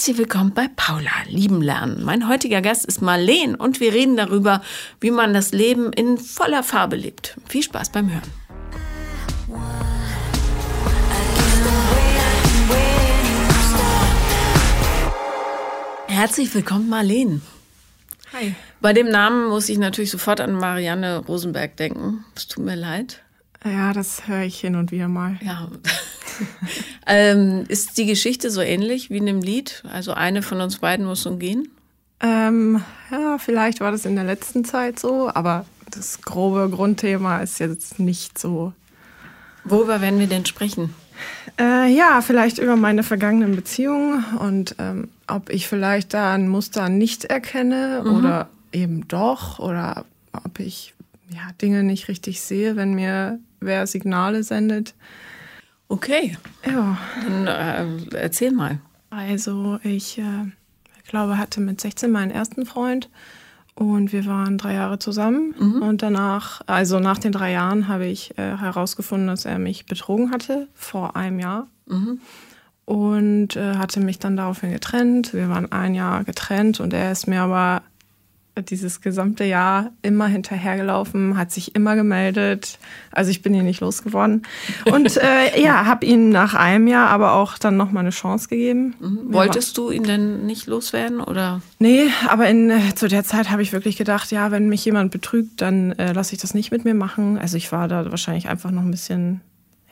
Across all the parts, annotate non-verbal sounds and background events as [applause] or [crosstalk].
Herzlich willkommen bei Paula, lieben Lernen. Mein heutiger Gast ist Marleen und wir reden darüber, wie man das Leben in voller Farbe lebt. Viel Spaß beim Hören. Herzlich willkommen, Marleen. Hi. Bei dem Namen muss ich natürlich sofort an Marianne Rosenberg denken. Es tut mir leid. Ja, das höre ich hin und wieder mal. Ja. [laughs] ähm, ist die Geschichte so ähnlich wie in dem Lied? Also eine von uns beiden muss nun gehen? Ähm, ja, vielleicht war das in der letzten Zeit so, aber das grobe Grundthema ist jetzt nicht so. Worüber werden wir denn sprechen? Äh, ja, vielleicht über meine vergangenen Beziehungen und ähm, ob ich vielleicht da ein Muster nicht erkenne mhm. oder eben doch oder ob ich ja, Dinge nicht richtig sehe, wenn mir wer Signale sendet. Okay. Ja. Dann äh, erzähl mal. Also ich äh, glaube, hatte mit 16 meinen ersten Freund und wir waren drei Jahre zusammen. Mhm. Und danach, also nach den drei Jahren, habe ich äh, herausgefunden, dass er mich betrogen hatte vor einem Jahr. Mhm. Und äh, hatte mich dann daraufhin getrennt. Wir waren ein Jahr getrennt und er ist mir aber dieses gesamte Jahr immer hinterhergelaufen, hat sich immer gemeldet. Also ich bin ihn nicht losgeworden. Und äh, [laughs] ja, habe ihm nach einem Jahr aber auch dann nochmal eine Chance gegeben. Mhm. Wolltest du ihn denn nicht loswerden oder? Nee, aber in, äh, zu der Zeit habe ich wirklich gedacht, ja, wenn mich jemand betrügt, dann äh, lasse ich das nicht mit mir machen. Also ich war da wahrscheinlich einfach noch ein bisschen,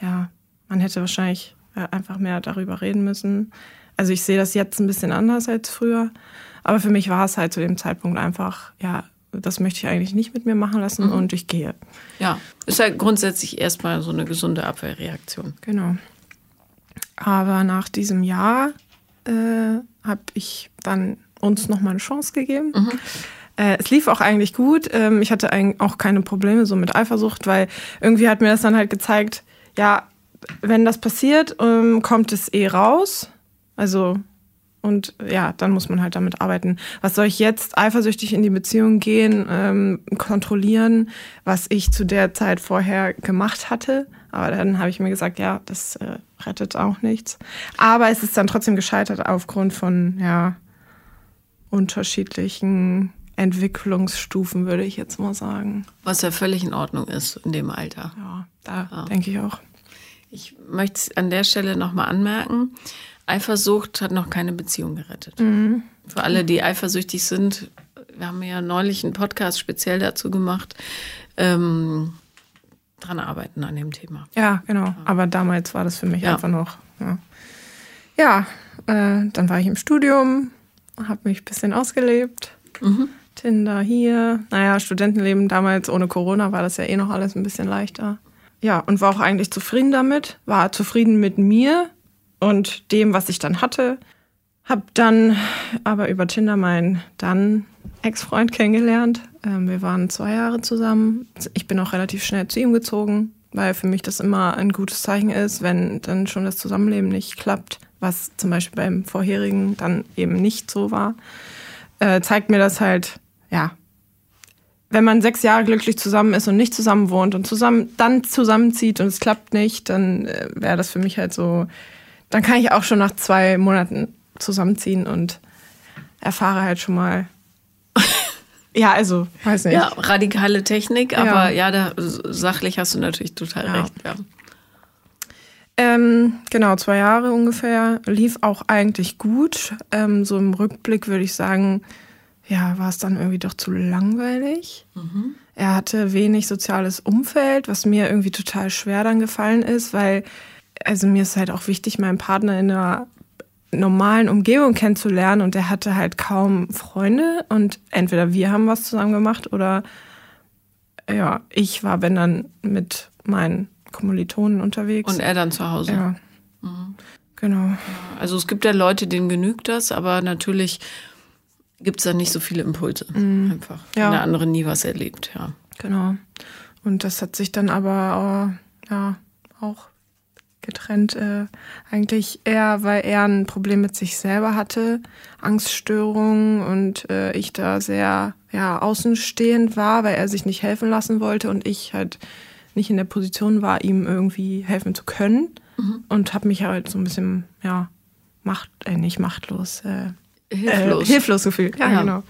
ja, man hätte wahrscheinlich äh, einfach mehr darüber reden müssen. Also ich sehe das jetzt ein bisschen anders als früher. Aber für mich war es halt zu dem Zeitpunkt einfach, ja, das möchte ich eigentlich nicht mit mir machen lassen mhm. und ich gehe. Ja, ist halt grundsätzlich erstmal so eine gesunde Abwehrreaktion. Genau. Aber nach diesem Jahr äh, habe ich dann uns nochmal eine Chance gegeben. Mhm. Äh, es lief auch eigentlich gut. Ähm, ich hatte auch keine Probleme so mit Eifersucht, weil irgendwie hat mir das dann halt gezeigt, ja, wenn das passiert, ähm, kommt es eh raus. Also und ja, dann muss man halt damit arbeiten. Was soll ich jetzt eifersüchtig in die Beziehung gehen, ähm, kontrollieren, was ich zu der Zeit vorher gemacht hatte? Aber dann habe ich mir gesagt, ja, das äh, rettet auch nichts. Aber es ist dann trotzdem gescheitert aufgrund von ja unterschiedlichen Entwicklungsstufen, würde ich jetzt mal sagen. Was ja völlig in Ordnung ist in dem Alter. Ja, da ja. denke ich auch. Ich möchte an der Stelle nochmal anmerken, Eifersucht hat noch keine Beziehung gerettet. Mhm. Für alle, die eifersüchtig sind, wir haben ja neulich einen Podcast speziell dazu gemacht, ähm, dran arbeiten an dem Thema. Ja, genau. Aber damals war das für mich ja. einfach noch. Ja, ja äh, dann war ich im Studium, habe mich ein bisschen ausgelebt. Mhm. Tinder hier. Naja, Studentenleben damals ohne Corona war das ja eh noch alles ein bisschen leichter. Ja, und war auch eigentlich zufrieden damit. War zufrieden mit mir, und dem, was ich dann hatte. Hab dann aber über Tinder meinen dann Ex-Freund kennengelernt. Ähm, wir waren zwei Jahre zusammen. Ich bin auch relativ schnell zu ihm gezogen, weil für mich das immer ein gutes Zeichen ist, wenn dann schon das Zusammenleben nicht klappt, was zum Beispiel beim vorherigen dann eben nicht so war. Äh, zeigt mir das halt, ja, wenn man sechs Jahre glücklich zusammen ist und nicht zusammen wohnt und zusammen dann zusammenzieht und es klappt nicht, dann äh, wäre das für mich halt so dann kann ich auch schon nach zwei Monaten zusammenziehen und erfahre halt schon mal. [laughs] ja, also, weiß nicht. Ja, radikale Technik, aber ja, ja da, sachlich hast du natürlich total ja. recht. Ja. Ähm, genau, zwei Jahre ungefähr. Lief auch eigentlich gut. Ähm, so im Rückblick würde ich sagen, ja, war es dann irgendwie doch zu langweilig. Mhm. Er hatte wenig soziales Umfeld, was mir irgendwie total schwer dann gefallen ist, weil also mir ist halt auch wichtig, meinen Partner in einer normalen Umgebung kennenzulernen und er hatte halt kaum Freunde und entweder wir haben was zusammen gemacht oder ja, ich war wenn dann mit meinen Kommilitonen unterwegs. Und er dann zu Hause. Ja. Mhm. Genau. Also es gibt ja Leute, denen genügt das, aber natürlich gibt es da nicht so viele Impulse. Mhm. Einfach. Ja. Wenn der andere nie was erlebt, ja. Genau. Und das hat sich dann aber äh, ja auch getrennt. Äh, eigentlich eher, weil er ein Problem mit sich selber hatte, Angststörungen und äh, ich da sehr ja, außenstehend war, weil er sich nicht helfen lassen wollte und ich halt nicht in der Position war, ihm irgendwie helfen zu können. Mhm. Und habe mich halt so ein bisschen, ja, macht, äh, nicht machtlos, äh, hilflos. Äh, hilflos gefühlt. Ja, ja. genau.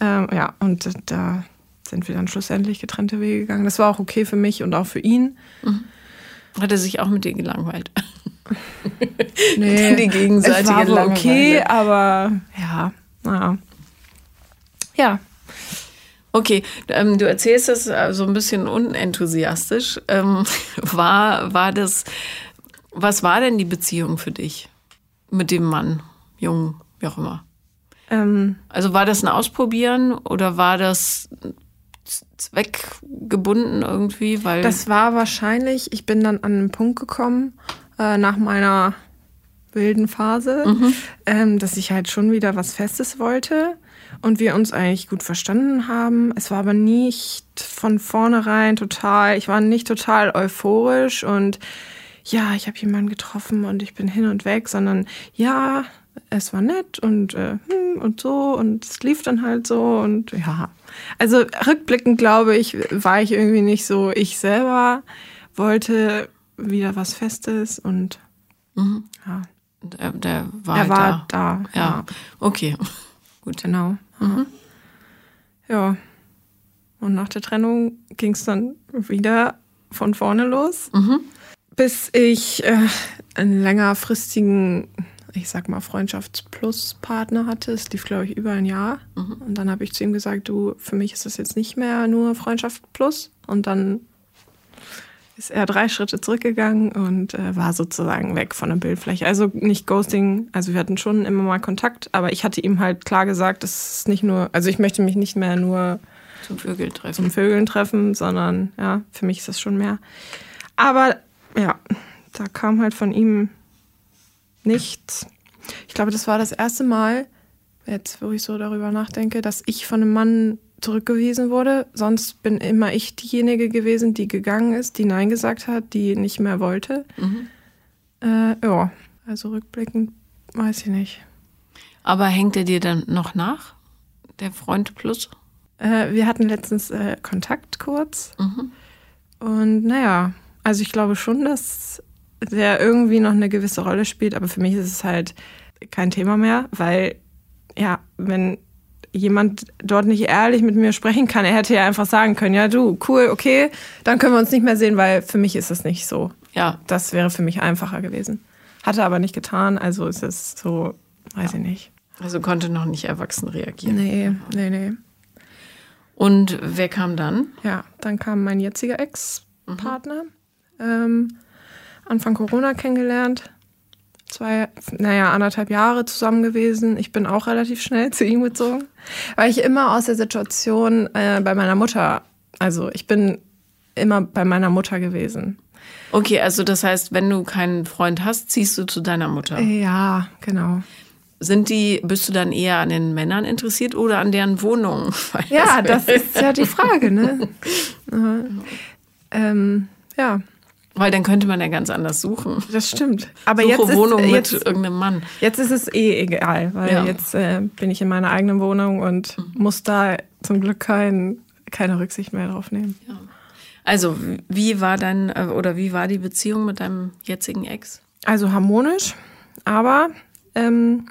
Ähm, ja, und da sind wir dann schlussendlich getrennte Wege gegangen. Das war auch okay für mich und auch für ihn. Mhm. Hat er sich auch mit dir gelangweilt? [laughs] Nee, [laughs] die gegenseitige es war wohl okay, aber ja, naja. Ja. Okay, ähm, du erzählst das äh, so ein bisschen unenthusiastisch. Ähm, [laughs] war, war das, was war denn die Beziehung für dich mit dem Mann, Jungen, wie auch immer? Ähm, also war das ein Ausprobieren oder war das zweckgebunden irgendwie? Weil das war wahrscheinlich, ich bin dann an einen Punkt gekommen, äh, nach meiner wilden Phase, mhm. ähm, dass ich halt schon wieder was Festes wollte und wir uns eigentlich gut verstanden haben. Es war aber nicht von vornherein total, ich war nicht total euphorisch und ja, ich habe jemanden getroffen und ich bin hin und weg, sondern ja, es war nett und äh, hm, und so und es lief dann halt so und ja. Also rückblickend glaube ich, war ich irgendwie nicht so ich selber, wollte wieder was Festes und mhm. ja. Der, der war, er halt war da. da. Ja. Okay. [laughs] Gut. Genau. Mhm. Ja. Und nach der Trennung ging es dann wieder von vorne los, mhm. bis ich äh, einen längerfristigen, ich sag mal, Freundschafts-Plus-Partner hatte. Es lief, glaube ich, über ein Jahr. Mhm. Und dann habe ich zu ihm gesagt, du, für mich ist das jetzt nicht mehr nur Freundschaft Plus. Und dann ist er drei Schritte zurückgegangen und äh, war sozusagen weg von der Bildfläche. Also nicht Ghosting, also wir hatten schon immer mal Kontakt, aber ich hatte ihm halt klar gesagt, das ist nicht nur, also ich möchte mich nicht mehr nur zum Vögeln treffen, zum Vögeln treffen sondern ja, für mich ist das schon mehr. Aber ja, da kam halt von ihm nichts. Ich glaube, das war das erste Mal, jetzt wo ich so darüber nachdenke, dass ich von einem Mann zurückgewiesen wurde. Sonst bin immer ich diejenige gewesen, die gegangen ist, die Nein gesagt hat, die nicht mehr wollte. Mhm. Äh, ja, also rückblickend weiß ich nicht. Aber hängt er dir dann noch nach, der Freund Plus? Äh, wir hatten letztens äh, Kontakt kurz. Mhm. Und naja, also ich glaube schon, dass der irgendwie noch eine gewisse Rolle spielt, aber für mich ist es halt kein Thema mehr, weil ja, wenn jemand dort nicht ehrlich mit mir sprechen kann. Er hätte ja einfach sagen können, ja du, cool, okay, dann können wir uns nicht mehr sehen, weil für mich ist es nicht so. Ja. Das wäre für mich einfacher gewesen. Hatte aber nicht getan, also ist es so, weiß ja. ich nicht. Also konnte noch nicht erwachsen reagieren. Nee, nee, nee. Und wer kam dann? Ja, dann kam mein jetziger Ex-Partner. Mhm. Ähm, Anfang Corona kennengelernt zwei, naja, anderthalb Jahre zusammen gewesen. Ich bin auch relativ schnell zu ihm gezogen, weil ich immer aus der Situation äh, bei meiner Mutter, also ich bin immer bei meiner Mutter gewesen. Okay, also das heißt, wenn du keinen Freund hast, ziehst du zu deiner Mutter. Ja, genau. Sind die, bist du dann eher an den Männern interessiert oder an deren Wohnungen? [laughs] Ja, das ist ja die Frage, ne? [laughs] ähm, ja. Weil dann könnte man ja ganz anders suchen. Das stimmt. Aber Suche jetzt Wohnung ist, jetzt, mit irgendeinem Mann. Jetzt ist es eh egal, weil ja. jetzt äh, bin ich in meiner eigenen Wohnung und mhm. muss da zum Glück kein, keine Rücksicht mehr drauf nehmen. Ja. Also, wie war dann äh, oder wie war die Beziehung mit deinem jetzigen Ex? Also harmonisch, aber ähm,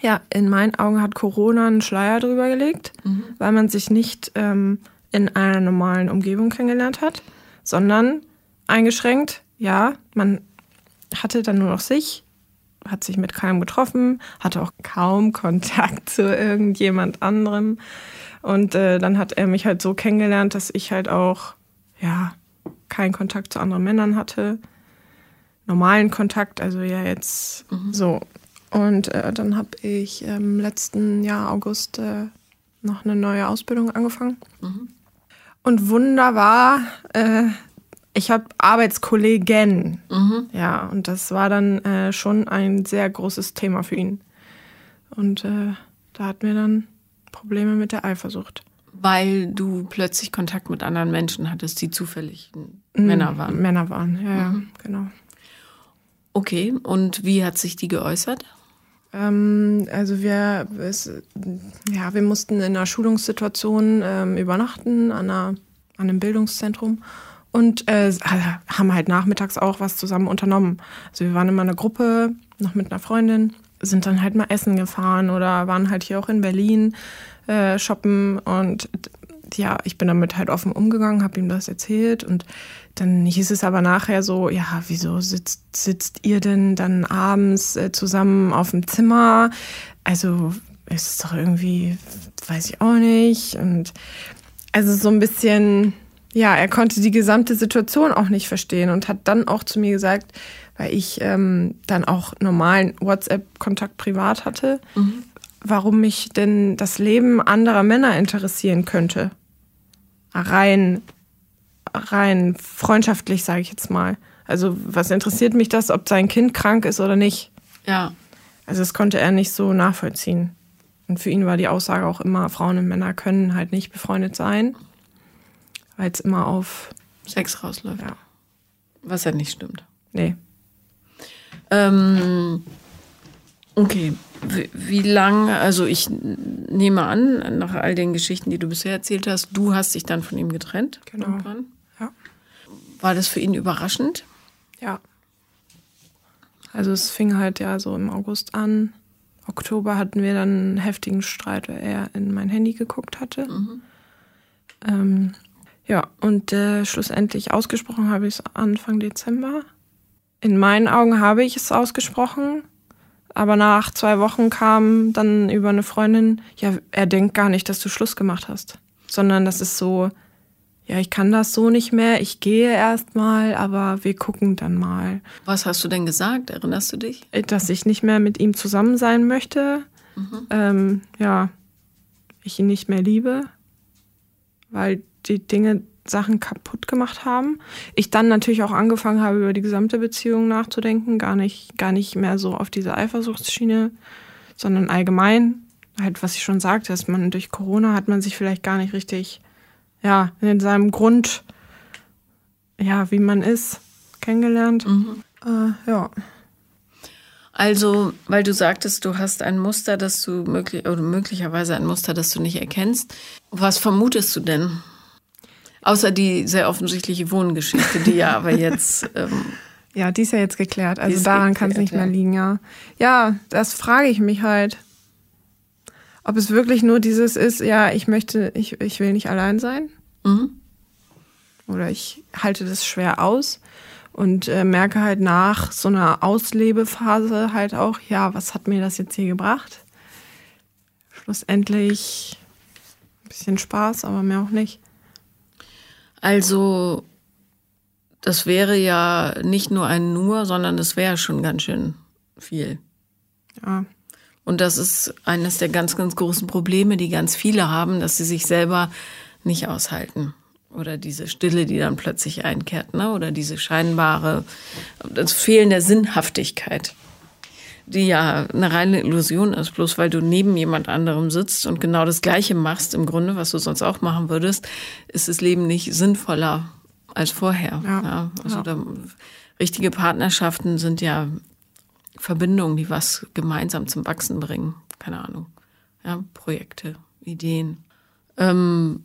ja, in meinen Augen hat Corona einen Schleier drüber gelegt, mhm. weil man sich nicht ähm, in einer normalen Umgebung kennengelernt hat, sondern eingeschränkt. Ja, man hatte dann nur noch sich, hat sich mit keinem getroffen, hatte auch kaum Kontakt zu irgendjemand anderem. Und äh, dann hat er mich halt so kennengelernt, dass ich halt auch, ja, keinen Kontakt zu anderen Männern hatte. Normalen Kontakt, also ja jetzt mhm. so. Und äh, dann habe ich im ähm, letzten Jahr August äh, noch eine neue Ausbildung angefangen. Mhm. Und wunderbar, äh, ich habe Arbeitskollegen. Mhm. Ja, und das war dann äh, schon ein sehr großes Thema für ihn. Und äh, da hatten wir dann Probleme mit der Eifersucht. Weil du plötzlich Kontakt mit anderen Menschen hattest, die zufällig mhm, Männer waren. Männer waren, ja, ja, mhm. genau. Okay, und wie hat sich die geäußert? Ähm, also wir, es, ja, wir mussten in einer Schulungssituation ähm, übernachten an, einer, an einem Bildungszentrum und äh, haben halt nachmittags auch was zusammen unternommen. Also wir waren immer eine Gruppe, noch mit einer Freundin, sind dann halt mal essen gefahren oder waren halt hier auch in Berlin äh, shoppen und ja, ich bin damit halt offen umgegangen, habe ihm das erzählt und dann hieß es aber nachher so, ja, wieso sitzt, sitzt ihr denn dann abends äh, zusammen auf dem Zimmer? Also ist es doch irgendwie, weiß ich auch nicht. Und also so ein bisschen, ja, er konnte die gesamte Situation auch nicht verstehen und hat dann auch zu mir gesagt, weil ich ähm, dann auch normalen WhatsApp-Kontakt privat hatte, mhm. warum mich denn das Leben anderer Männer interessieren könnte. Rein, rein freundschaftlich, sage ich jetzt mal. Also was interessiert mich das, ob sein Kind krank ist oder nicht? Ja. Also das konnte er nicht so nachvollziehen. Und für ihn war die Aussage auch immer, Frauen und Männer können halt nicht befreundet sein, weil es immer auf Sex rausläuft. Ja. Was ja nicht stimmt. Nee. Ähm, okay. Wie, wie lange, also ich nehme an, nach all den Geschichten, die du bisher erzählt hast, du hast dich dann von ihm getrennt. Genau. Irgendwann. Ja. War das für ihn überraschend? Ja. Also es fing halt ja so im August an. Oktober hatten wir dann einen heftigen Streit, weil er in mein Handy geguckt hatte. Mhm. Ähm, ja, und äh, schlussendlich ausgesprochen habe ich es Anfang Dezember. In meinen Augen habe ich es ausgesprochen, aber nach zwei Wochen kam dann über eine Freundin, ja, er denkt gar nicht, dass du Schluss gemacht hast, sondern das ist so, ja, ich kann das so nicht mehr, ich gehe erstmal, aber wir gucken dann mal. Was hast du denn gesagt? Erinnerst du dich? Dass ich nicht mehr mit ihm zusammen sein möchte. Mhm. Ähm, ja, ich ihn nicht mehr liebe, weil die Dinge Sachen kaputt gemacht haben. Ich dann natürlich auch angefangen habe, über die gesamte Beziehung nachzudenken, gar nicht, gar nicht mehr so auf diese Eifersuchtsschiene, sondern allgemein, halt, was ich schon sagte, dass man durch Corona hat man sich vielleicht gar nicht richtig ja, in seinem Grund, ja, wie man ist, kennengelernt. Mhm. Äh, ja. Also, weil du sagtest, du hast ein Muster, das du möglich oder möglicherweise ein Muster, das du nicht erkennst. Was vermutest du denn? Außer die sehr offensichtliche Wohngeschichte, die ja aber jetzt. [laughs] Ähm, ja, die ist ja jetzt geklärt. Also daran kann es nicht mehr liegen, ja. Ja, das frage ich mich halt. Ob es wirklich nur dieses ist, ja, ich möchte, ich, ich will nicht allein sein. Mhm. Oder ich halte das schwer aus und äh, merke halt nach so einer Auslebephase halt auch, ja, was hat mir das jetzt hier gebracht? Schlussendlich ein bisschen Spaß, aber mehr auch nicht. Also, das wäre ja nicht nur ein Nur, sondern das wäre schon ganz schön viel. Ja. Und das ist eines der ganz, ganz großen Probleme, die ganz viele haben, dass sie sich selber nicht aushalten. Oder diese Stille, die dann plötzlich einkehrt, ne? oder diese scheinbare, das Fehlen der Sinnhaftigkeit, die ja eine reine Illusion ist, bloß weil du neben jemand anderem sitzt und genau das Gleiche machst, im Grunde, was du sonst auch machen würdest, ist das Leben nicht sinnvoller als vorher. Ja. ja also ja. Da, richtige Partnerschaften sind ja Verbindungen, die was gemeinsam zum Wachsen bringen. Keine Ahnung. Ja, Projekte, Ideen. Ähm,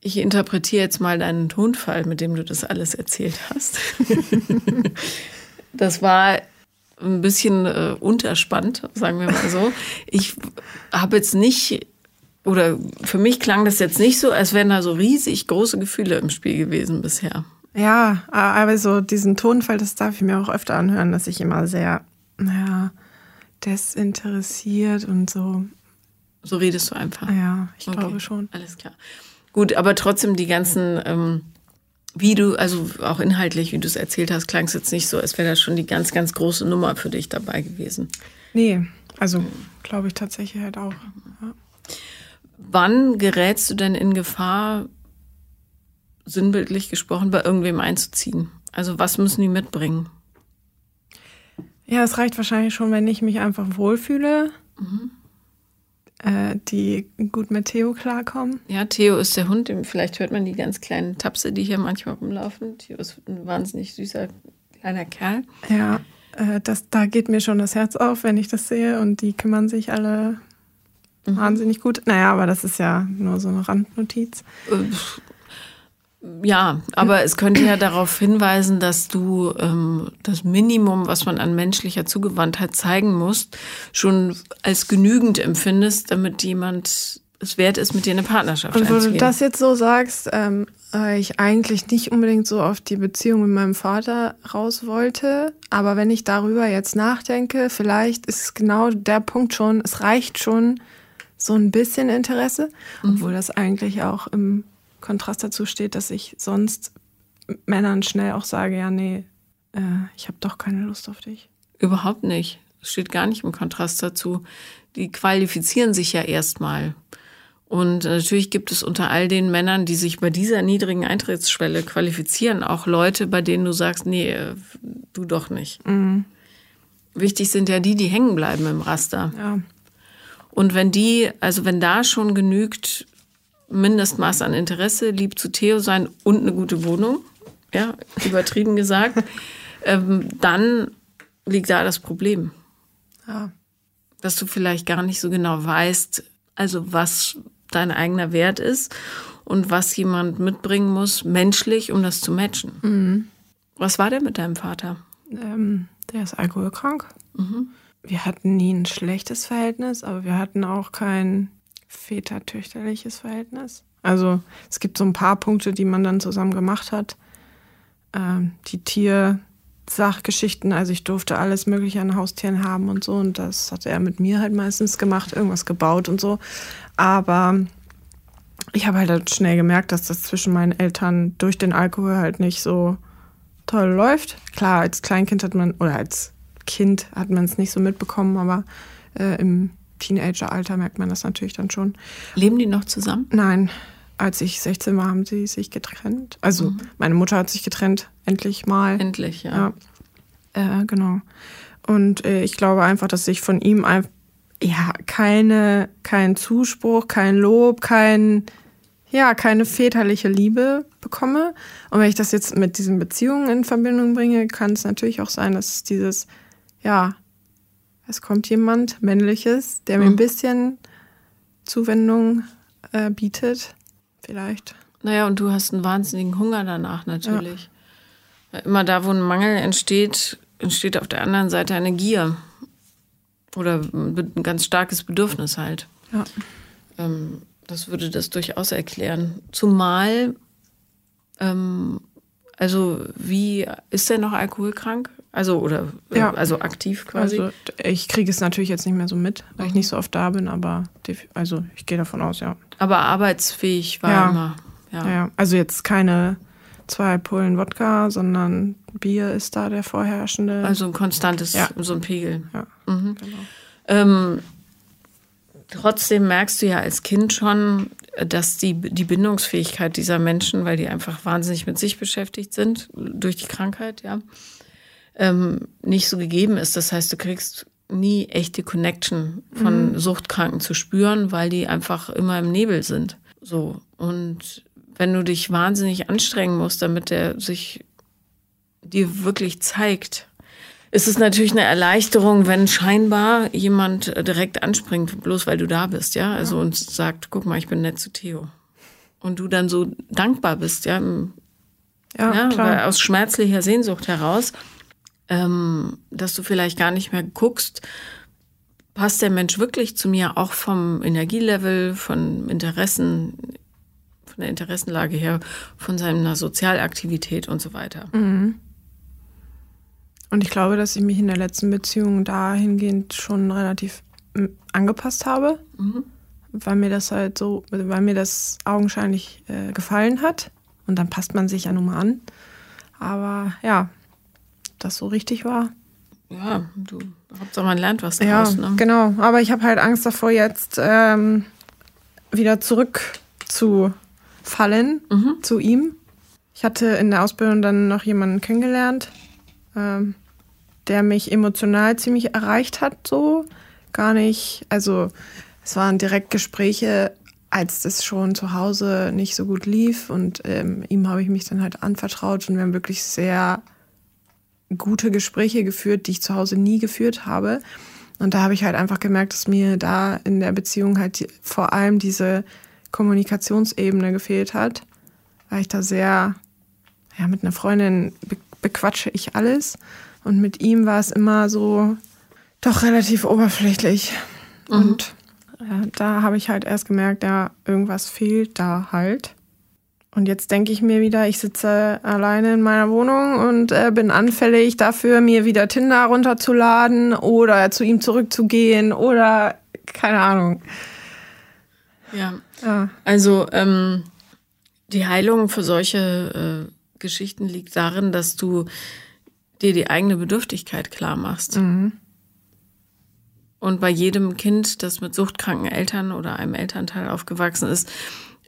ich interpretiere jetzt mal deinen Tonfall, mit dem du das alles erzählt hast. [laughs] das war ein bisschen äh, unterspannt, sagen wir mal so. Ich habe jetzt nicht, oder für mich klang das jetzt nicht so, als wären da so riesig große Gefühle im Spiel gewesen bisher. Ja, aber so diesen Tonfall, das darf ich mir auch öfter anhören, dass ich immer sehr naja, desinteressiert und so. So redest du einfach. Ja, ich okay. glaube schon. Alles klar. Gut, aber trotzdem die ganzen, ähm, wie du, also auch inhaltlich, wie du es erzählt hast, klang es jetzt nicht so, als wäre das schon die ganz, ganz große Nummer für dich dabei gewesen. Nee, also glaube ich tatsächlich halt auch. Ja. Wann gerätst du denn in Gefahr, sinnbildlich gesprochen, bei irgendwem einzuziehen? Also was müssen die mitbringen? Ja, es reicht wahrscheinlich schon, wenn ich mich einfach wohlfühle. Mhm. Äh, die gut mit Theo klarkommen. Ja, Theo ist der Hund. Vielleicht hört man die ganz kleinen Tapse, die hier manchmal rumlaufen. Theo ist ein wahnsinnig süßer kleiner Kerl. Ja, äh, das, da geht mir schon das Herz auf, wenn ich das sehe. Und die kümmern sich alle mhm. wahnsinnig gut. Naja, aber das ist ja nur so eine Randnotiz. Äh, Ja, aber es könnte ja darauf hinweisen, dass du ähm, das Minimum, was man an menschlicher Zugewandtheit zeigen muss, schon als genügend empfindest, damit jemand es wert ist, mit dir eine Partnerschaft Und einzugehen. du das jetzt so sagst, ähm, ich eigentlich nicht unbedingt so auf die Beziehung mit meinem Vater raus wollte. Aber wenn ich darüber jetzt nachdenke, vielleicht ist es genau der Punkt schon, es reicht schon so ein bisschen Interesse, mhm. obwohl das eigentlich auch im Kontrast dazu steht, dass ich sonst Männern schnell auch sage, ja, nee, äh, ich habe doch keine Lust auf dich. Überhaupt nicht. Das steht gar nicht im Kontrast dazu. Die qualifizieren sich ja erstmal. Und natürlich gibt es unter all den Männern, die sich bei dieser niedrigen Eintrittsschwelle qualifizieren, auch Leute, bei denen du sagst, nee, äh, du doch nicht. Mhm. Wichtig sind ja die, die hängen bleiben im Raster. Ja. Und wenn die, also wenn da schon genügt Mindestmaß an Interesse, lieb zu Theo sein und eine gute Wohnung, ja, übertrieben gesagt, [laughs] ähm, dann liegt da das Problem. Ja. Dass du vielleicht gar nicht so genau weißt, also was dein eigener Wert ist und was jemand mitbringen muss, menschlich, um das zu matchen. Mhm. Was war der mit deinem Vater? Ähm, der ist alkoholkrank. Mhm. Wir hatten nie ein schlechtes Verhältnis, aber wir hatten auch kein vätertöchterliches Verhältnis. Also es gibt so ein paar Punkte, die man dann zusammen gemacht hat. Ähm, die Tiersachgeschichten, also ich durfte alles Mögliche an Haustieren haben und so. Und das hat er mit mir halt meistens gemacht, irgendwas gebaut und so. Aber ich habe halt schnell gemerkt, dass das zwischen meinen Eltern durch den Alkohol halt nicht so toll läuft. Klar, als Kleinkind hat man, oder als Kind hat man es nicht so mitbekommen, aber äh, im Teenageralter merkt man das natürlich dann schon. Leben die noch zusammen? Nein. Als ich 16 war, haben sie sich getrennt. Also mhm. meine Mutter hat sich getrennt, endlich mal. Endlich, ja. ja. Äh, genau. Und äh, ich glaube einfach, dass ich von ihm einfach ja, keine, kein Zuspruch, kein Lob, kein, ja, keine väterliche Liebe bekomme. Und wenn ich das jetzt mit diesen Beziehungen in Verbindung bringe, kann es natürlich auch sein, dass dieses, ja, es kommt jemand männliches, der mir ein mhm. bisschen Zuwendung äh, bietet, vielleicht. Naja, und du hast einen wahnsinnigen Hunger danach natürlich. Ja. Immer da, wo ein Mangel entsteht, entsteht auf der anderen Seite eine Gier. Oder ein ganz starkes Bedürfnis halt. Ja. Ähm, das würde das durchaus erklären. Zumal, ähm, also wie, ist er noch alkoholkrank? Also, oder ja. also aktiv quasi? Also, ich kriege es natürlich jetzt nicht mehr so mit, weil ich nicht so oft da bin, aber also ich gehe davon aus, ja. Aber arbeitsfähig war ja. immer. Ja. ja. Also jetzt keine zwei Pullen Wodka, sondern Bier ist da der vorherrschende. Also ein konstantes, so ein Pegel. Ja, mhm. genau. Ähm, trotzdem merkst du ja als Kind schon, dass die, die Bindungsfähigkeit dieser Menschen, weil die einfach wahnsinnig mit sich beschäftigt sind, durch die Krankheit, ja, ähm, nicht so gegeben ist. Das heißt, du kriegst nie echte Connection von mhm. Suchtkranken zu spüren, weil die einfach immer im Nebel sind. So. Und wenn du dich wahnsinnig anstrengen musst, damit der sich dir wirklich zeigt, ist es natürlich eine Erleichterung, wenn scheinbar jemand direkt anspringt, bloß weil du da bist, ja, also und sagt, guck mal, ich bin nett zu Theo. Und du dann so dankbar bist, ja, ja, ja klar. aus schmerzlicher Sehnsucht heraus, ähm, dass du vielleicht gar nicht mehr guckst, passt der Mensch wirklich zu mir, auch vom Energielevel, von Interessen, von der Interessenlage her, von seiner Sozialaktivität und so weiter. Mhm. Und ich glaube, dass ich mich in der letzten Beziehung dahingehend schon relativ angepasst habe, mhm. weil mir das halt so, weil mir das augenscheinlich äh, gefallen hat. Und dann passt man sich ja nun mal an. Aber ja, das so richtig war. Ja, du, Hauptsache man lernt was daraus. Ja, ne? genau. Aber ich habe halt Angst davor, jetzt ähm, wieder zurückzufallen mhm. zu ihm. Ich hatte in der Ausbildung dann noch jemanden kennengelernt, ähm, der mich emotional ziemlich erreicht hat, so. Gar nicht, also es waren direkt Gespräche, als das schon zu Hause nicht so gut lief und ähm, ihm habe ich mich dann halt anvertraut und wir haben wirklich sehr gute Gespräche geführt, die ich zu Hause nie geführt habe. Und da habe ich halt einfach gemerkt, dass mir da in der Beziehung halt vor allem diese Kommunikationsebene gefehlt hat. war ich da sehr, ja, mit einer Freundin be bequatsche ich alles. Und mit ihm war es immer so doch relativ oberflächlich. Mhm. Und ja, da habe ich halt erst gemerkt, ja, irgendwas fehlt da halt. Und jetzt denke ich mir wieder, ich sitze alleine in meiner Wohnung und äh, bin anfällig dafür, mir wieder Tinder runterzuladen oder zu ihm zurückzugehen oder keine Ahnung. Ja. ja. Also ähm, die Heilung für solche äh, Geschichten liegt darin, dass du dir die eigene Bedürftigkeit klar machst. Mhm. Und bei jedem Kind, das mit suchtkranken Eltern oder einem Elternteil aufgewachsen ist,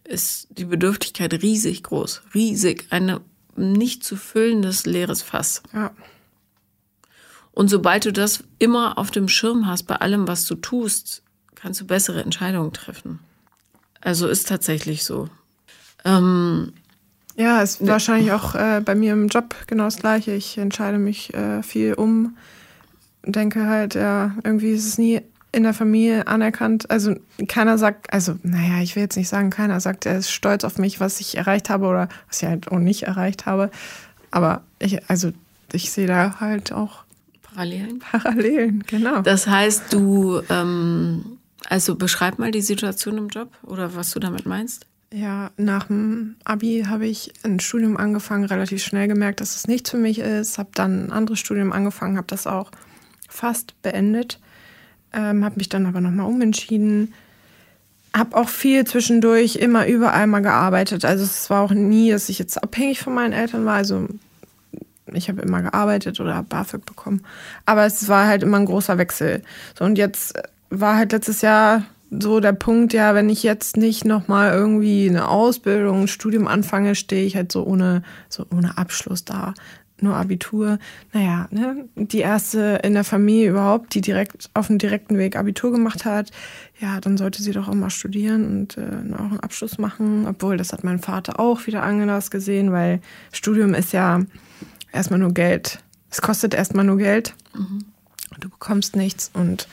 ist die Bedürftigkeit riesig groß. Riesig. Ein nicht zu füllendes leeres Fass. Ja. Und sobald du das immer auf dem Schirm hast, bei allem, was du tust, kannst du bessere Entscheidungen treffen. Also ist tatsächlich so. Ähm, ja, ist ne, wahrscheinlich auch äh, bei mir im Job genau das Gleiche. Ich entscheide mich äh, viel um, denke halt, ja, irgendwie ist es nie in der Familie anerkannt. Also keiner sagt, also naja, ich will jetzt nicht sagen, keiner sagt, er ist stolz auf mich, was ich erreicht habe oder was ich halt auch nicht erreicht habe. Aber ich, also ich sehe da halt auch Parallelen. Parallelen, genau. Das heißt, du, ähm, also beschreib mal die Situation im Job oder was du damit meinst. Ja, nach dem Abi habe ich ein Studium angefangen, relativ schnell gemerkt, dass es nichts für mich ist. Habe dann ein anderes Studium angefangen, habe das auch fast beendet ähm, habe mich dann aber nochmal umentschieden. Habe auch viel zwischendurch immer überall mal gearbeitet. Also es war auch nie, dass ich jetzt abhängig von meinen Eltern war. Also ich habe immer gearbeitet oder BAföG bekommen. Aber es war halt immer ein großer Wechsel. So, und jetzt war halt letztes Jahr so der Punkt, ja, wenn ich jetzt nicht nochmal irgendwie eine Ausbildung, ein Studium anfange, stehe ich halt so ohne, so ohne Abschluss da nur Abitur. Naja, ne? die erste in der Familie überhaupt, die direkt auf dem direkten Weg Abitur gemacht hat, ja, dann sollte sie doch auch mal studieren und äh, auch einen Abschluss machen. Obwohl, das hat mein Vater auch wieder anders gesehen, weil Studium ist ja erstmal nur Geld. Es kostet erstmal nur Geld. Mhm. Du bekommst nichts. Und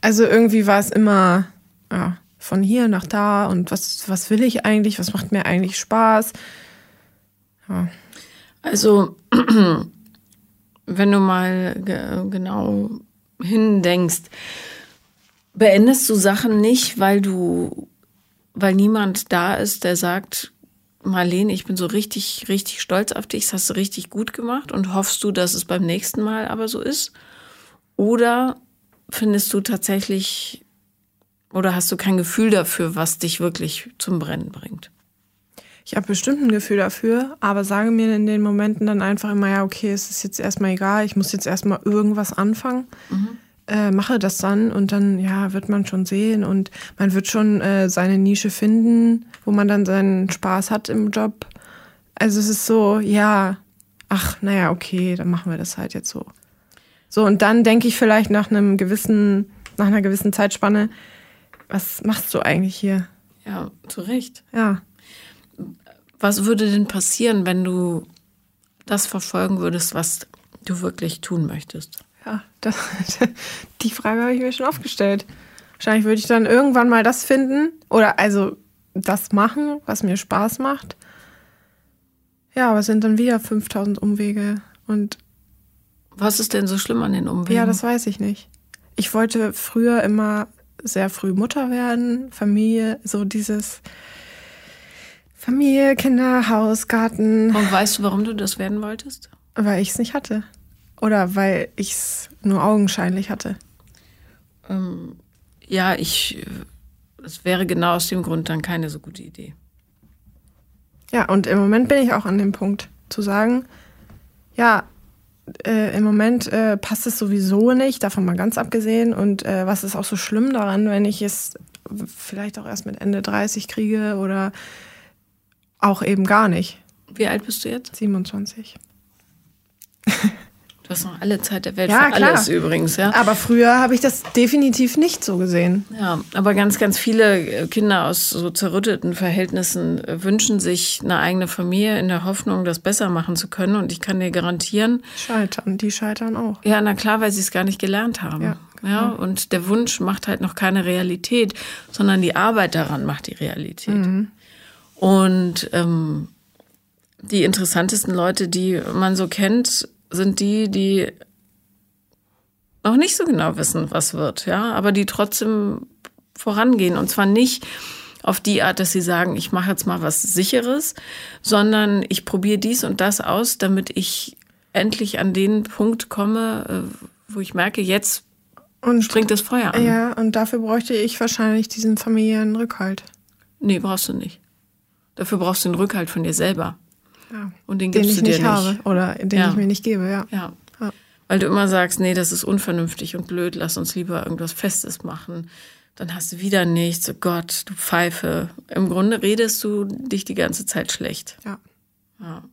also irgendwie war es immer ja, von hier nach da und was, was will ich eigentlich, was macht mir eigentlich Spaß. Ja. Also, [clears throat] wenn du mal ge genau hindenkst, beendest du Sachen nicht, weil du, weil niemand da ist, der sagt, Marlene, ich bin so richtig, richtig stolz auf dich, das hast du richtig gut gemacht und hoffst du, dass es beim nächsten Mal aber so ist? Oder findest du tatsächlich, oder hast du kein Gefühl dafür, was dich wirklich zum Brennen bringt? Ich habe bestimmt ein Gefühl dafür, aber sage mir in den Momenten dann einfach immer, ja, okay, es ist jetzt erstmal egal, ich muss jetzt erstmal irgendwas anfangen. Mhm. Äh, mache das dann und dann, ja, wird man schon sehen und man wird schon äh, seine Nische finden, wo man dann seinen Spaß hat im Job. Also es ist so, ja, ach, naja, okay, dann machen wir das halt jetzt so. So, und dann denke ich vielleicht nach einem gewissen, nach einer gewissen Zeitspanne, was machst du eigentlich hier? Ja, zu Recht. Ja. Was würde denn passieren, wenn du das verfolgen würdest, was du wirklich tun möchtest? Ja, das, [laughs] die Frage habe ich mir schon aufgestellt. Wahrscheinlich würde ich dann irgendwann mal das finden oder also das machen, was mir Spaß macht. Ja, aber es sind dann wieder 5000 Umwege und. Was ist denn so schlimm an den Umwegen? Ja, das weiß ich nicht. Ich wollte früher immer sehr früh Mutter werden, Familie, so dieses Familie, Kinder, Haus, Garten. Und weißt du, warum du das werden wolltest? Weil ich es nicht hatte. Oder weil ich es nur augenscheinlich hatte. Ähm, ja, ich. Es wäre genau aus dem Grund dann keine so gute Idee. Ja, und im Moment bin ich auch an dem Punkt zu sagen, ja, äh, im Moment äh, passt es sowieso nicht, davon mal ganz abgesehen. Und äh, was ist auch so schlimm daran, wenn ich es vielleicht auch erst mit Ende 30 kriege oder auch eben gar nicht. Wie alt bist du jetzt? 27. Du hast noch alle Zeit der Welt ja, für klar. alles übrigens, ja. Aber früher habe ich das definitiv nicht so gesehen. Ja, aber ganz, ganz viele äh, Kinder aus so zerrütteten Verhältnissen äh, wünschen sich eine eigene Familie in der Hoffnung, das besser machen zu können. Und ich kann dir garantieren. Scheitern, die scheitern auch. Ja, na klar, weil sie es gar nicht gelernt haben. Ja, ja, und der Wunsch macht halt noch keine Realität, sondern die Arbeit daran macht die Realität. Mhm. Und ähm, die interessantesten Leute, die man so kennt, sind die, die noch nicht so genau wissen, was wird, ja, aber die trotzdem vorangehen. Und zwar nicht auf die Art, dass sie sagen, ich mache jetzt mal was Sicheres, sondern ich probiere dies und das aus, damit ich endlich an den Punkt komme, äh, wo ich merke, jetzt und, springt das Feuer an. Ja, und dafür bräuchte ich wahrscheinlich diesen familiären Rückhalt. Nee, brauchst du nicht. Dafür brauchst du den Rückhalt von dir selber. Ja. Und den gibst den ich du dir nicht habe oder den ja. ich mir nicht gebe, ja. ja. ja. Weil du immer sagst, nee, das ist unvernünftig und blöd, lass uns lieber irgendwas Festes machen. Dann hast du wieder nichts, oh Gott, du Pfeife. Im Grunde redest du dich die ganze Zeit schlecht. Ja. ja.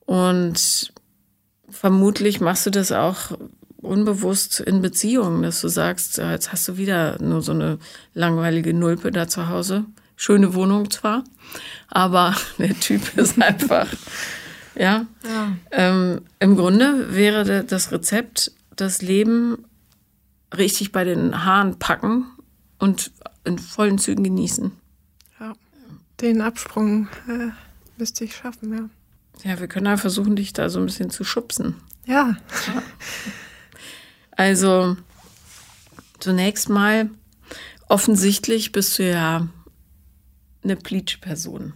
Und vermutlich machst du das auch unbewusst in Beziehungen, dass du sagst, jetzt hast du wieder nur so eine langweilige Nulpe da zu Hause. Schöne Wohnung zwar, aber [laughs] der Typ ist einfach, ja. ja. Ähm, Im Grunde wäre das Rezept, das Leben richtig bei den Haaren packen und in vollen Zügen genießen. Ja, den Absprung äh, müsste ich schaffen, ja. Ja, wir können ja versuchen, dich da so ein bisschen zu schubsen. Ja. Also, zunächst mal, offensichtlich bist du ja eine Pleach-Person.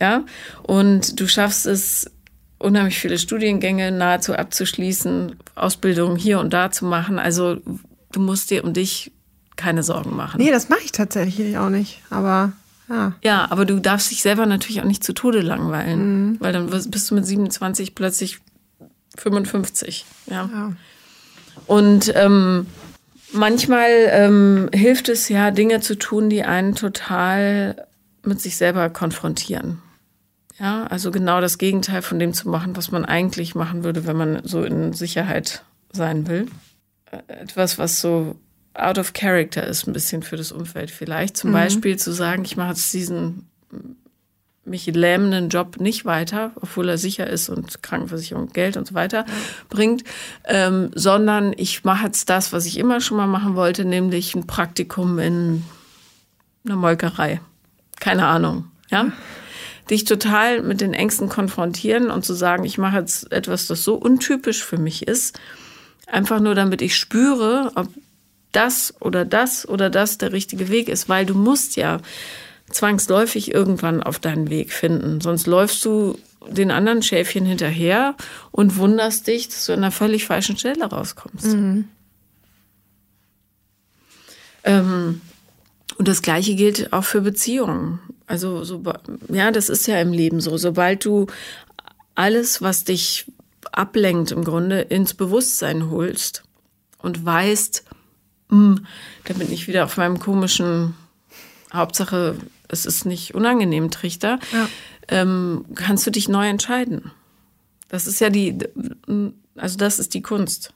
Ja, und du schaffst es, unheimlich viele Studiengänge nahezu abzuschließen, Ausbildung hier und da zu machen. Also, du musst dir um dich keine Sorgen machen. Nee, das mache ich tatsächlich auch nicht. Aber ja. Ja, aber du darfst dich selber natürlich auch nicht zu Tode langweilen, mhm. weil dann bist du mit 27 plötzlich 55. Ja. ja. Und ähm, manchmal ähm, hilft es ja, Dinge zu tun, die einen total mit sich selber konfrontieren. Ja, also genau das Gegenteil von dem zu machen, was man eigentlich machen würde, wenn man so in Sicherheit sein will. Äh, etwas, was so out of character ist, ein bisschen für das Umfeld vielleicht. Zum mhm. Beispiel zu sagen, ich mache jetzt diesen mich lähmenden Job nicht weiter, obwohl er sicher ist und Krankenversicherung Geld und so weiter ja. bringt, ähm, sondern ich mache jetzt das, was ich immer schon mal machen wollte, nämlich ein Praktikum in einer Molkerei. Keine Ahnung, ja. Dich total mit den Ängsten konfrontieren und zu sagen, ich mache jetzt etwas, das so untypisch für mich ist, einfach nur damit ich spüre, ob das oder das oder das der richtige Weg ist, weil du musst ja zwangsläufig irgendwann auf deinen Weg finden. Sonst läufst du den anderen Schäfchen hinterher und wunderst dich, dass du an einer völlig falschen Stelle rauskommst. Mhm. Ähm, und das Gleiche gilt auch für Beziehungen. Also, so, ja, das ist ja im Leben so. Sobald du alles, was dich ablenkt, im Grunde ins Bewusstsein holst und weißt, mh, hm, da bin ich wieder auf meinem komischen Hauptsache es ist nicht unangenehm, Trichter, ja. ähm, kannst du dich neu entscheiden. Das ist ja die, also das ist die Kunst.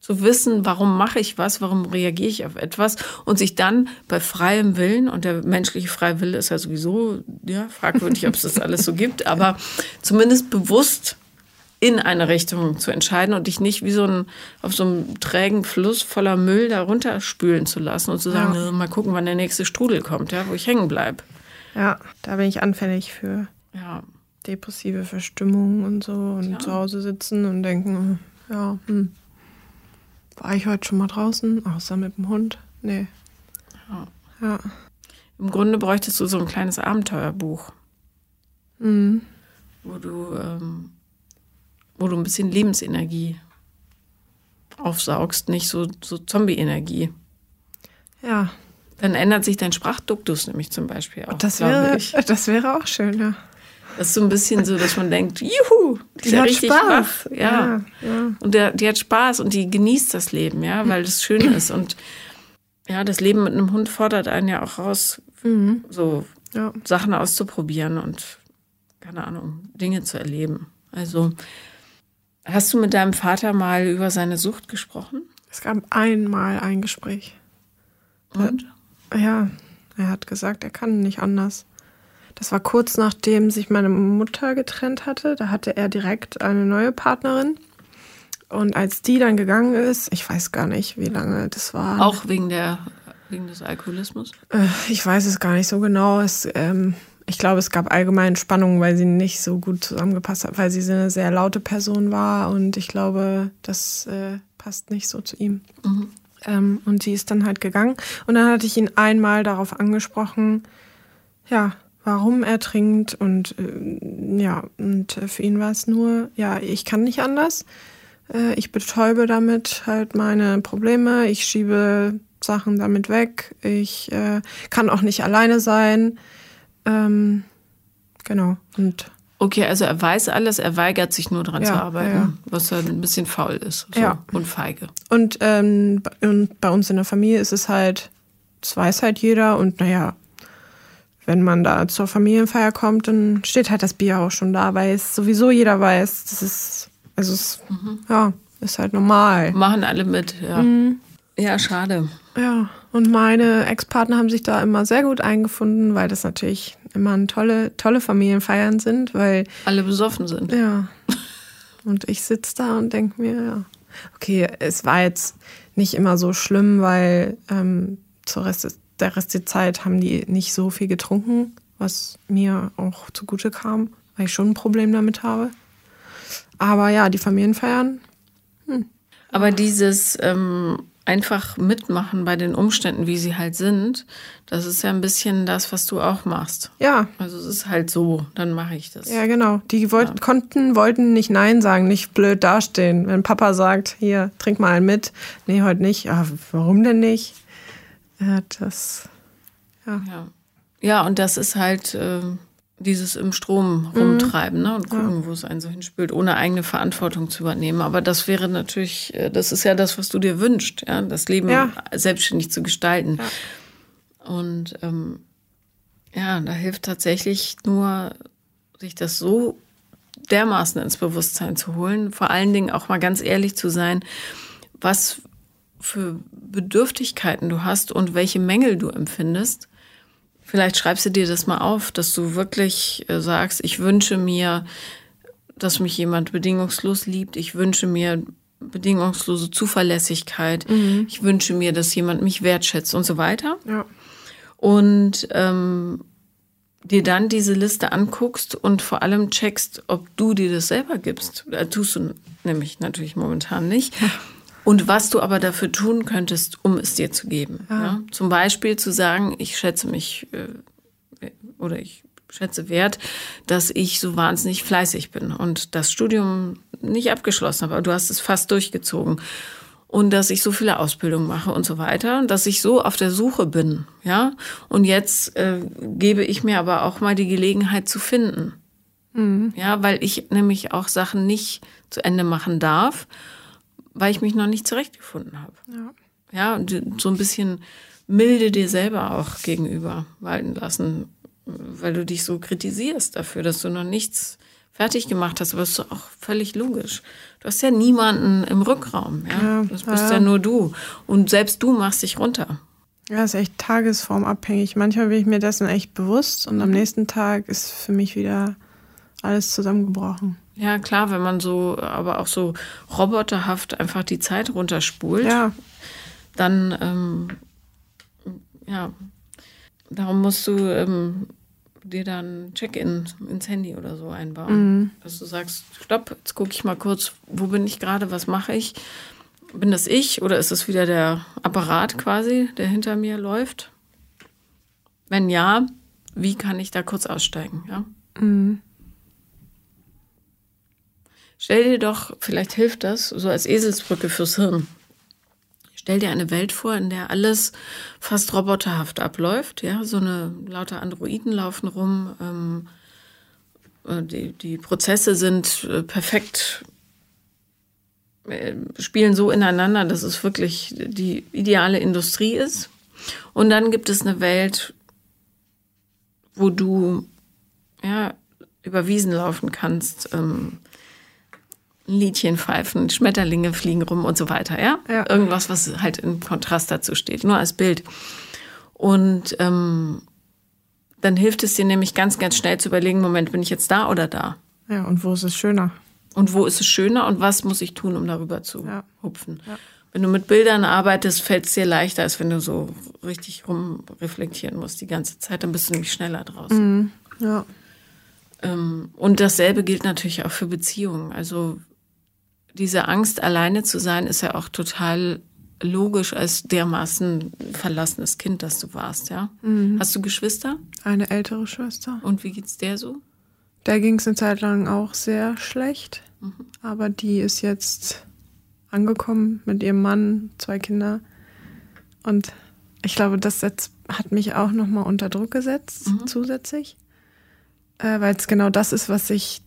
Zu wissen, warum mache ich was, warum reagiere ich auf etwas und sich dann bei freiem Willen, und der menschliche freie Wille ist ja sowieso ja, fragwürdig, ob es das alles so gibt, aber [laughs] zumindest bewusst in eine Richtung zu entscheiden und dich nicht wie so ein auf so einem trägen Fluss voller Müll da runterspülen zu lassen und zu sagen, ja. mal gucken, wann der nächste Strudel kommt, ja, wo ich hängen bleibe. Ja, da bin ich anfällig für ja. depressive Verstimmungen und so und ja. zu Hause sitzen und denken, ja, hm, war ich heute schon mal draußen, außer mit dem Hund? Nee. Ja. ja. Im Grunde bräuchtest du so ein kleines Abenteuerbuch. Mhm. Wo du ähm, wo du ein bisschen Lebensenergie aufsaugst, nicht so, so Zombie-Energie. Ja. Dann ändert sich dein Sprachduktus nämlich zum Beispiel auch. Das wäre, ich. das wäre auch schön, ja. Das ist so ein bisschen so, dass man denkt, juhu, die, die hat richtig Spaß. wach. Ja. ja, ja. Und der, die hat Spaß und die genießt das Leben, ja, weil es schön [clears throat] ist. Und ja, das Leben mit einem Hund fordert einen ja auch raus, mhm. so ja. Sachen auszuprobieren und, keine Ahnung, Dinge zu erleben. Also Hast du mit deinem Vater mal über seine Sucht gesprochen? Es gab einmal ein Gespräch. Und? Ja, er hat gesagt, er kann nicht anders. Das war kurz nachdem sich meine Mutter getrennt hatte. Da hatte er direkt eine neue Partnerin. Und als die dann gegangen ist, ich weiß gar nicht, wie lange das war. Auch wegen der wegen des Alkoholismus? Äh, ich weiß es gar nicht so genau. Es, ähm, ich glaube, es gab allgemein Spannungen, weil sie nicht so gut zusammengepasst hat, weil sie eine sehr laute Person war und ich glaube, das äh, passt nicht so zu ihm. Mhm. Ähm, und sie ist dann halt gegangen und dann hatte ich ihn einmal darauf angesprochen, ja, warum er trinkt und äh, ja, und für ihn war es nur, ja, ich kann nicht anders. Äh, ich betäube damit halt meine Probleme, ich schiebe Sachen damit weg, ich äh, kann auch nicht alleine sein. Ähm, genau. Und Okay, also er weiß alles, er weigert sich nur daran ja, zu arbeiten, ja. was halt ein bisschen faul ist so, ja. und feige. Und, ähm, und bei uns in der Familie ist es halt, das weiß halt jeder und naja, wenn man da zur Familienfeier kommt, dann steht halt das Bier auch schon da, weil es sowieso jeder weiß, das ist, also es, mhm. ja, ist halt normal. Machen alle mit, ja. Mhm. Ja, schade. Ja, und meine Ex-Partner haben sich da immer sehr gut eingefunden, weil das natürlich immer tolle, tolle Familienfeiern sind, weil. Alle besoffen sind. Ja. Und ich sitze da und denke mir, ja, okay, es war jetzt nicht immer so schlimm, weil ähm, zur Rest, der Rest der Zeit haben die nicht so viel getrunken, was mir auch zugute kam, weil ich schon ein Problem damit habe. Aber ja, die Familienfeiern. Hm. Aber dieses ähm, einfach mitmachen bei den Umständen, wie sie halt sind, das ist ja ein bisschen das, was du auch machst. Ja. Also es ist halt so, dann mache ich das. Ja, genau. Die wollt, ja. konnten, wollten nicht Nein sagen, nicht blöd dastehen. Wenn Papa sagt, hier, trink mal einen mit. Nee, heute nicht. Ja, warum denn nicht? Ja, das, ja. Ja, ja und das ist halt... Äh, dieses im Strom rumtreiben ne, und gucken, ja. wo es einen so hinspült, ohne eigene Verantwortung zu übernehmen. Aber das wäre natürlich, äh, das ist ja das, was du dir wünschst, ja, das Leben ja. selbstständig zu gestalten. Ja. Und ähm, ja, da hilft tatsächlich nur, sich das so dermaßen ins Bewusstsein zu holen, vor allen Dingen auch mal ganz ehrlich zu sein, was für Bedürftigkeiten du hast und welche Mängel du empfindest Vielleicht schreibst du dir das mal auf, dass du wirklich äh, sagst, ich wünsche mir, dass mich jemand bedingungslos liebt. Ich wünsche mir bedingungslose Zuverlässigkeit. Mhm. Ich wünsche mir, dass jemand mich wertschätzt und so weiter. Ja. Und ähm, dir dann diese Liste anguckst und vor allem checkst, ob du dir das selber gibst. Da tust du nämlich natürlich momentan nicht. [laughs] Und was du aber dafür tun könntest, um es dir zu geben. Ja. Ja? Zum Beispiel zu sagen, ich schätze mich äh, oder ich schätze wert, dass ich so wahnsinnig fleißig bin und das Studium nicht abgeschlossen habe, aber du hast es fast durchgezogen. Und dass ich so viele Ausbildungen mache und so weiter, dass ich so auf der Suche bin, ja. Und jetzt äh, gebe ich mir aber auch mal die Gelegenheit zu finden, mhm. ja, weil ich nämlich auch Sachen nicht zu Ende machen darf weil ich mich noch nicht zurechtgefunden habe. Ja. ja, und so ein bisschen milde dir selber auch gegenüber walten lassen, weil du dich so kritisierst dafür, dass du noch nichts fertig gemacht hast, aber das ist auch völlig logisch. Du hast ja niemanden im Rückraum, ja. ja das bist ja. ja nur du. Und selbst du machst dich runter. Ja, ist echt tagesformabhängig. Manchmal bin ich mir dessen echt bewusst und am mhm. nächsten Tag ist für mich wieder alles zusammengebrochen. Ja, klar, wenn man so, aber auch so roboterhaft einfach die Zeit runterspult, ja. dann, ähm, ja, darum musst du ähm, dir dann Check-in ins Handy oder so einbauen. Mhm. Dass du sagst, stopp, jetzt gucke ich mal kurz, wo bin ich gerade, was mache ich? Bin das ich oder ist es wieder der Apparat quasi, der hinter mir läuft? Wenn ja, wie kann ich da kurz aussteigen? Ja. Mhm. Stell dir doch, vielleicht hilft das, so als Eselsbrücke fürs Hirn. Stell dir eine Welt vor, in der alles fast roboterhaft abläuft. Ja, so eine lauter Androiden laufen rum. Ähm, äh, die, die Prozesse sind äh, perfekt, äh, spielen so ineinander, dass es wirklich die ideale Industrie ist. Und dann gibt es eine Welt, wo du ja, über Wiesen laufen kannst, ähm, Liedchen pfeifen, Schmetterlinge fliegen rum und so weiter, ja? ja. Irgendwas, was halt im Kontrast dazu steht, nur als Bild. Und ähm, dann hilft es dir nämlich ganz, ganz schnell zu überlegen, Moment, bin ich jetzt da oder da? Ja, und wo ist es schöner? Und wo ist es schöner und was muss ich tun, um darüber zu ja. hupfen? Ja. Wenn du mit Bildern arbeitest, fällt es dir leichter, als wenn du so richtig rumreflektieren musst die ganze Zeit. Dann bist du nämlich schneller draußen. Mhm. Ja. Ähm, und dasselbe gilt natürlich auch für Beziehungen. Also diese Angst, alleine zu sein, ist ja auch total logisch als dermaßen verlassenes Kind, das du warst, ja. Mhm. Hast du Geschwister? Eine ältere Schwester. Und wie geht's der so? Der ging es eine Zeit lang auch sehr schlecht, mhm. aber die ist jetzt angekommen mit ihrem Mann, zwei Kinder. Und ich glaube, das hat mich auch nochmal unter Druck gesetzt, mhm. zusätzlich. Äh, Weil es genau das ist, was ich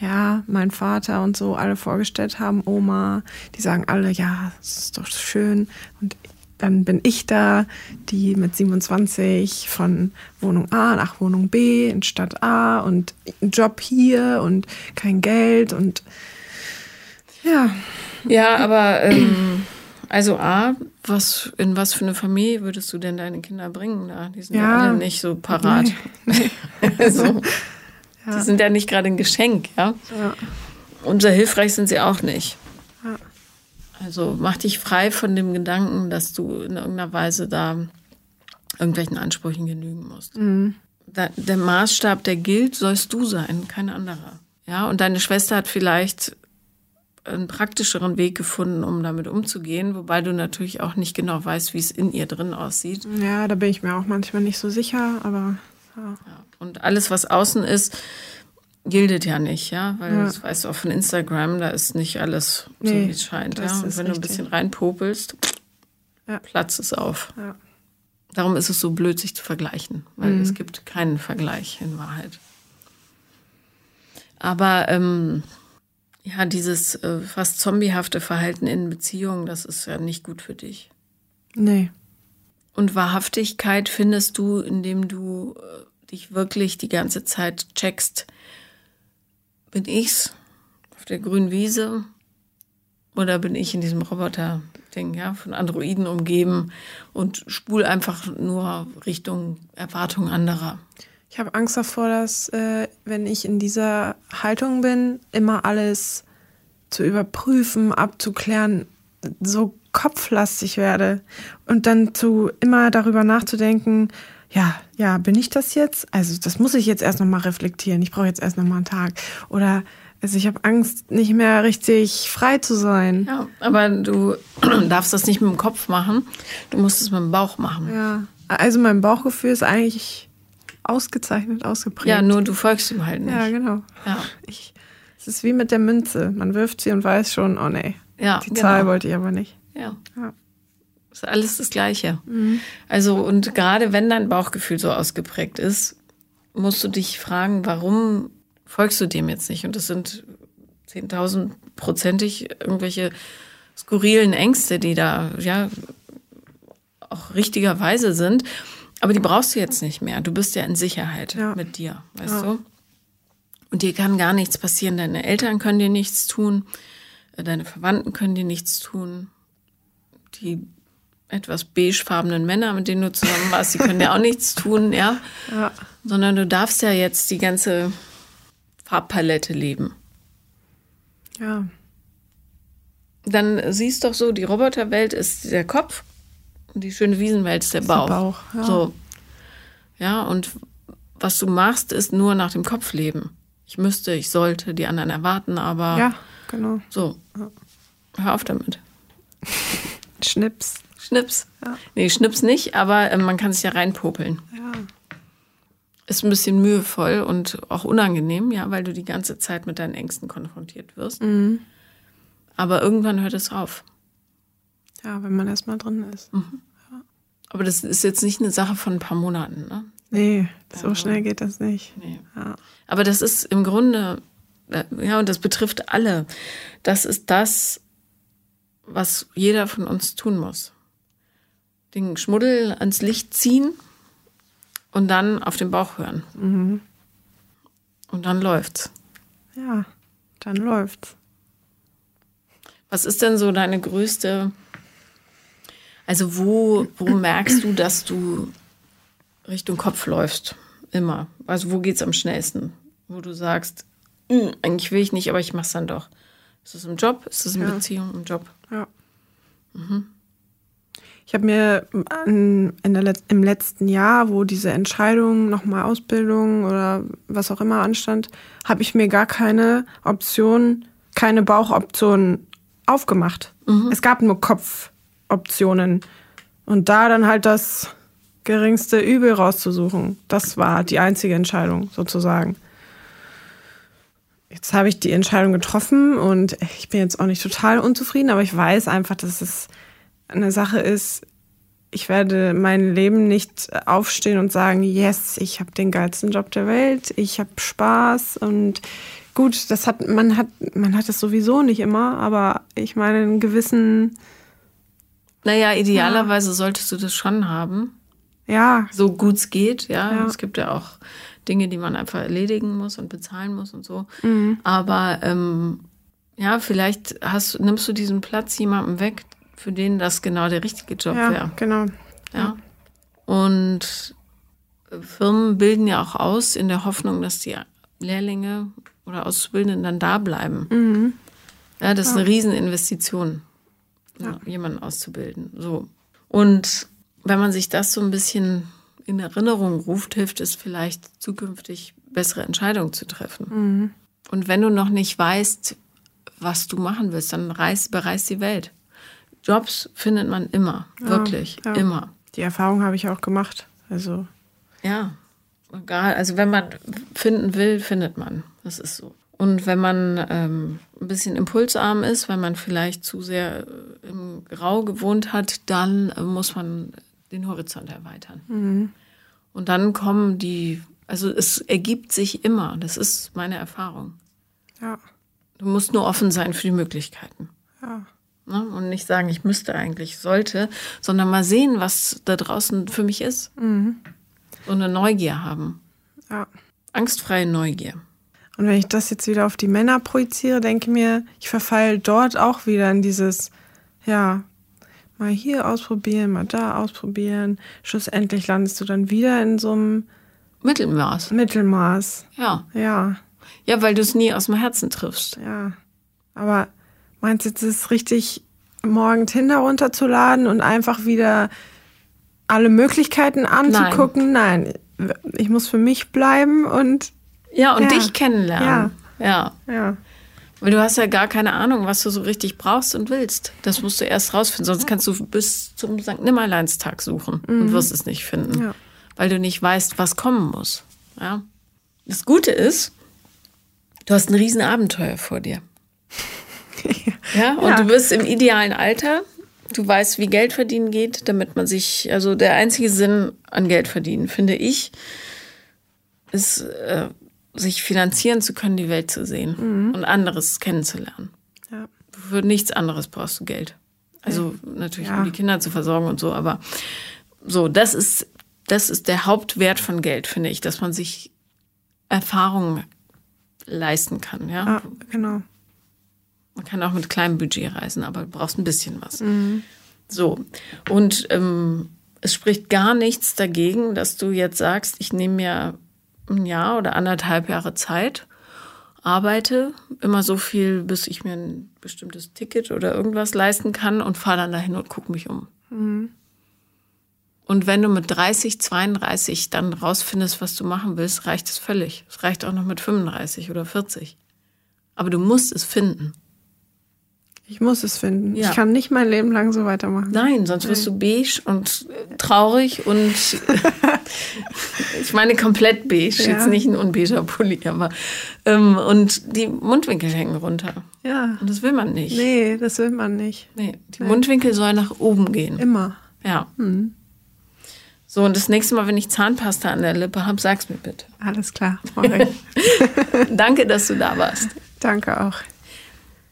ja, mein Vater und so alle vorgestellt haben, Oma, die sagen alle, ja, es ist doch schön. Und dann bin ich da, die mit 27 von Wohnung A nach Wohnung B in Stadt A und Job hier und kein Geld und ja. Ja, aber ähm, also A, was, in was für eine Familie würdest du denn deine Kinder bringen? Da? Die sind ja, ja alle nicht so parat. Nee. [laughs] also, [laughs] ja. Die sind ja nicht gerade ein Geschenk, ja? ja. Und sehr hilfreich sind sie auch nicht. Ja. Also mach dich frei von dem Gedanken, dass du in irgendeiner Weise da irgendwelchen Ansprüchen genügen musst. Mhm. Da, der Maßstab, der gilt, sollst du sein, kein anderer. Ja, und deine Schwester hat vielleicht einen praktischeren Weg gefunden, um damit umzugehen, wobei du natürlich auch nicht genau weißt, wie es in ihr drin aussieht. Ja, da bin ich mir auch manchmal nicht so sicher, aber ja. Und alles, was außen ist, gildet ja nicht, ja, weil ja. das weißt du auch von Instagram, da ist nicht alles so, nee, wie es scheint, ja. Und wenn du ein bisschen reinpopelst, ja. platzt es auf. Ja. Darum ist es so blöd, sich zu vergleichen, weil mhm. es gibt keinen Vergleich in Wahrheit. Aber ähm, ja, dieses äh, fast zombiehafte Verhalten in Beziehungen, das ist ja nicht gut für dich. Nee. Und Wahrhaftigkeit findest du, indem du äh, dich wirklich die ganze Zeit checkst, bin ich's auf der grünen Wiese oder bin ich in diesem Roboter-Ding, ja, von Androiden umgeben und spul einfach nur Richtung Erwartung anderer. Ich habe Angst davor, dass, äh, wenn ich in dieser Haltung bin, immer alles zu überprüfen, abzuklären, so kopflastig werde und dann zu immer darüber nachzudenken, ja, ja, bin ich das jetzt? Also das muss ich jetzt erst nochmal reflektieren. Ich brauche jetzt erst nochmal einen Tag. Oder also ich habe Angst, nicht mehr richtig frei zu sein. Ja, aber du [clears throat] darfst das nicht mit dem Kopf machen. Du musst es mit dem Bauch machen. Ja, also mein Bauchgefühl ist eigentlich ausgezeichnet, ausgeprägt. Ja, nur du folgst ihm halt nicht. Ja, genau. Ja. Ich, es ist wie mit der Münze. Man wirft sie und weiß schon, oh nee, ja, die genau. Zahl wollte ich aber nicht. Ja. ja. Ist alles das Gleiche. Mhm. Also, und gerade wenn dein Bauchgefühl so ausgeprägt ist, musst du dich fragen, warum folgst du dem jetzt nicht? Und das sind 10.000 prozentig irgendwelche skurrilen Ängste, die da, ja, auch richtigerweise sind. Aber die brauchst du jetzt nicht mehr. Du bist ja in Sicherheit ja. mit dir, weißt ja. du? Und dir kann gar nichts passieren. Deine Eltern können dir nichts tun. Deine Verwandten können dir nichts tun. Die etwas beigefarbenen Männer, mit denen du zusammen warst, die können ja auch nichts tun, ja? ja. Sondern du darfst ja jetzt die ganze Farbpalette leben. Ja. Dann siehst doch so, die Roboterwelt ist der Kopf und die schöne Wiesenwelt ist der ist Bauch. Der Bauch ja. So. Ja, und was du machst, ist nur nach dem Kopf leben. Ich müsste, ich sollte, die anderen erwarten, aber. Ja, genau. So. Ja. Hör auf damit. [laughs] Schnips. Schnips. Ja. Nee, Schnips nicht, aber äh, man kann sich ja reinpopeln. Ja. Ist ein bisschen mühevoll und auch unangenehm, ja, weil du die ganze Zeit mit deinen Ängsten konfrontiert wirst. Mhm. Aber irgendwann hört es auf. Ja, wenn man erstmal drin ist. Mhm. Ja. Aber das ist jetzt nicht eine Sache von ein paar Monaten, ne? Nee, so schnell geht das nicht. Nee. Ja. Aber das ist im Grunde, äh, ja, und das betrifft alle. Das ist das, was jeder von uns tun muss den Schmuddel ans Licht ziehen und dann auf den Bauch hören. Mhm. Und dann läuft's. Ja, dann läuft's. Was ist denn so deine größte, also wo, wo merkst du, dass du Richtung Kopf läufst? Immer. Also wo geht's am schnellsten? Wo du sagst, hm, eigentlich will ich nicht, aber ich mach's dann doch. Ist das im Job? Ist das in ja. Beziehung? Im Job? Ja. Mhm. Ich habe mir in, in der, im letzten Jahr, wo diese Entscheidung, nochmal Ausbildung oder was auch immer anstand, habe ich mir gar keine Option, keine Bauchoption aufgemacht. Mhm. Es gab nur Kopfoptionen. Und da dann halt das geringste Übel rauszusuchen, das war die einzige Entscheidung sozusagen. Jetzt habe ich die Entscheidung getroffen und ich bin jetzt auch nicht total unzufrieden, aber ich weiß einfach, dass es eine Sache ist, ich werde mein Leben nicht aufstehen und sagen, yes, ich habe den geilsten Job der Welt, ich habe Spaß und gut, das hat man hat man hat es sowieso nicht immer, aber ich meine einen gewissen Naja, idealerweise ja. solltest du das schon haben. Ja. So gut es geht, ja. ja. Es gibt ja auch Dinge, die man einfach erledigen muss und bezahlen muss und so. Mhm. Aber ähm, ja, vielleicht hast, nimmst du diesen Platz jemandem weg, für den das genau der richtige Job ja, wäre. Genau. Ja. Und Firmen bilden ja auch aus in der Hoffnung, dass die Lehrlinge oder Auszubildenden dann da bleiben. Mhm. Ja, das ja. ist eine Rieseninvestition, ja. jemanden auszubilden. So. Und wenn man sich das so ein bisschen in Erinnerung ruft, hilft es vielleicht zukünftig bessere Entscheidungen zu treffen. Mhm. Und wenn du noch nicht weißt, was du machen willst, dann reis, bereist die Welt. Jobs findet man immer, ja, wirklich, ja. immer. Die Erfahrung habe ich auch gemacht. Also. Ja, egal. Also wenn man finden will, findet man. Das ist so. Und wenn man ähm, ein bisschen impulsarm ist, weil man vielleicht zu sehr äh, im Grau gewohnt hat, dann äh, muss man den Horizont erweitern. Mhm. Und dann kommen die, also es ergibt sich immer. Das ist meine Erfahrung. Ja. Du musst nur offen sein für die Möglichkeiten. Ja. Ne? Und nicht sagen, ich müsste eigentlich, sollte, sondern mal sehen, was da draußen für mich ist. Mhm. So eine Neugier haben. Ja. Angstfreie Neugier. Und wenn ich das jetzt wieder auf die Männer projiziere, denke mir, ich verfalle dort auch wieder in dieses, ja, mal hier ausprobieren, mal da ausprobieren. Schlussendlich landest du dann wieder in so einem Mittelmaß. Mittelmaß. Ja. Ja. Ja, weil du es nie aus dem Herzen triffst. Ja. Aber Meinst du, es ist richtig, morgen Tinder runterzuladen und einfach wieder alle Möglichkeiten anzugucken? Nein. Nein. Ich muss für mich bleiben und. Ja, und ja. dich kennenlernen. Ja. ja. Ja. Weil du hast ja gar keine Ahnung, was du so richtig brauchst und willst. Das musst du erst rausfinden. Sonst kannst du bis zum St. Nimmerleinstag suchen mhm. und wirst es nicht finden. Ja. Weil du nicht weißt, was kommen muss. Ja. Das Gute ist, du hast ein Riesenabenteuer vor dir. [laughs] Ja, und ja. du bist im idealen Alter. Du weißt, wie Geld verdienen geht, damit man sich, also der einzige Sinn an Geld verdienen, finde ich, ist, äh, sich finanzieren zu können, die Welt zu sehen mhm. und anderes kennenzulernen. Ja. Für nichts anderes brauchst du Geld. Also natürlich, ja. um die Kinder zu versorgen und so, aber so, das ist, das ist der Hauptwert von Geld, finde ich, dass man sich Erfahrungen leisten kann, ja. Ah, genau. Man kann auch mit kleinem Budget reisen, aber du brauchst ein bisschen was. Mhm. So. Und ähm, es spricht gar nichts dagegen, dass du jetzt sagst, ich nehme mir ein Jahr oder anderthalb Jahre Zeit, arbeite immer so viel, bis ich mir ein bestimmtes Ticket oder irgendwas leisten kann und fahre dann dahin und gucke mich um. Mhm. Und wenn du mit 30, 32 dann rausfindest, was du machen willst, reicht es völlig. Es reicht auch noch mit 35 oder 40. Aber du musst es finden. Ich muss es finden. Ja. Ich kann nicht mein Leben lang so weitermachen. Nein, sonst wirst du beige und traurig und [laughs] ich meine komplett beige, ja. jetzt nicht ein unbeiger Pulli, aber ähm, und die Mundwinkel hängen runter. Ja. Und das will man nicht. Nee, das will man nicht. Nee, die nee. Mundwinkel sollen nach oben gehen. Immer. Ja. Mhm. So, und das nächste Mal, wenn ich Zahnpasta an der Lippe habe, sag's mir bitte. Alles klar, ich. [laughs] Danke, dass du da warst. Danke auch.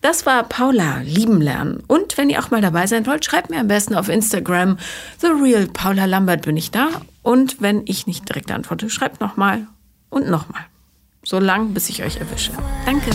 Das war Paula lieben lernen. Und wenn ihr auch mal dabei sein wollt, schreibt mir am besten auf Instagram. The Real Paula Lambert bin ich da. Und wenn ich nicht direkt antworte, schreibt nochmal und nochmal. So lang, bis ich euch erwische. Danke.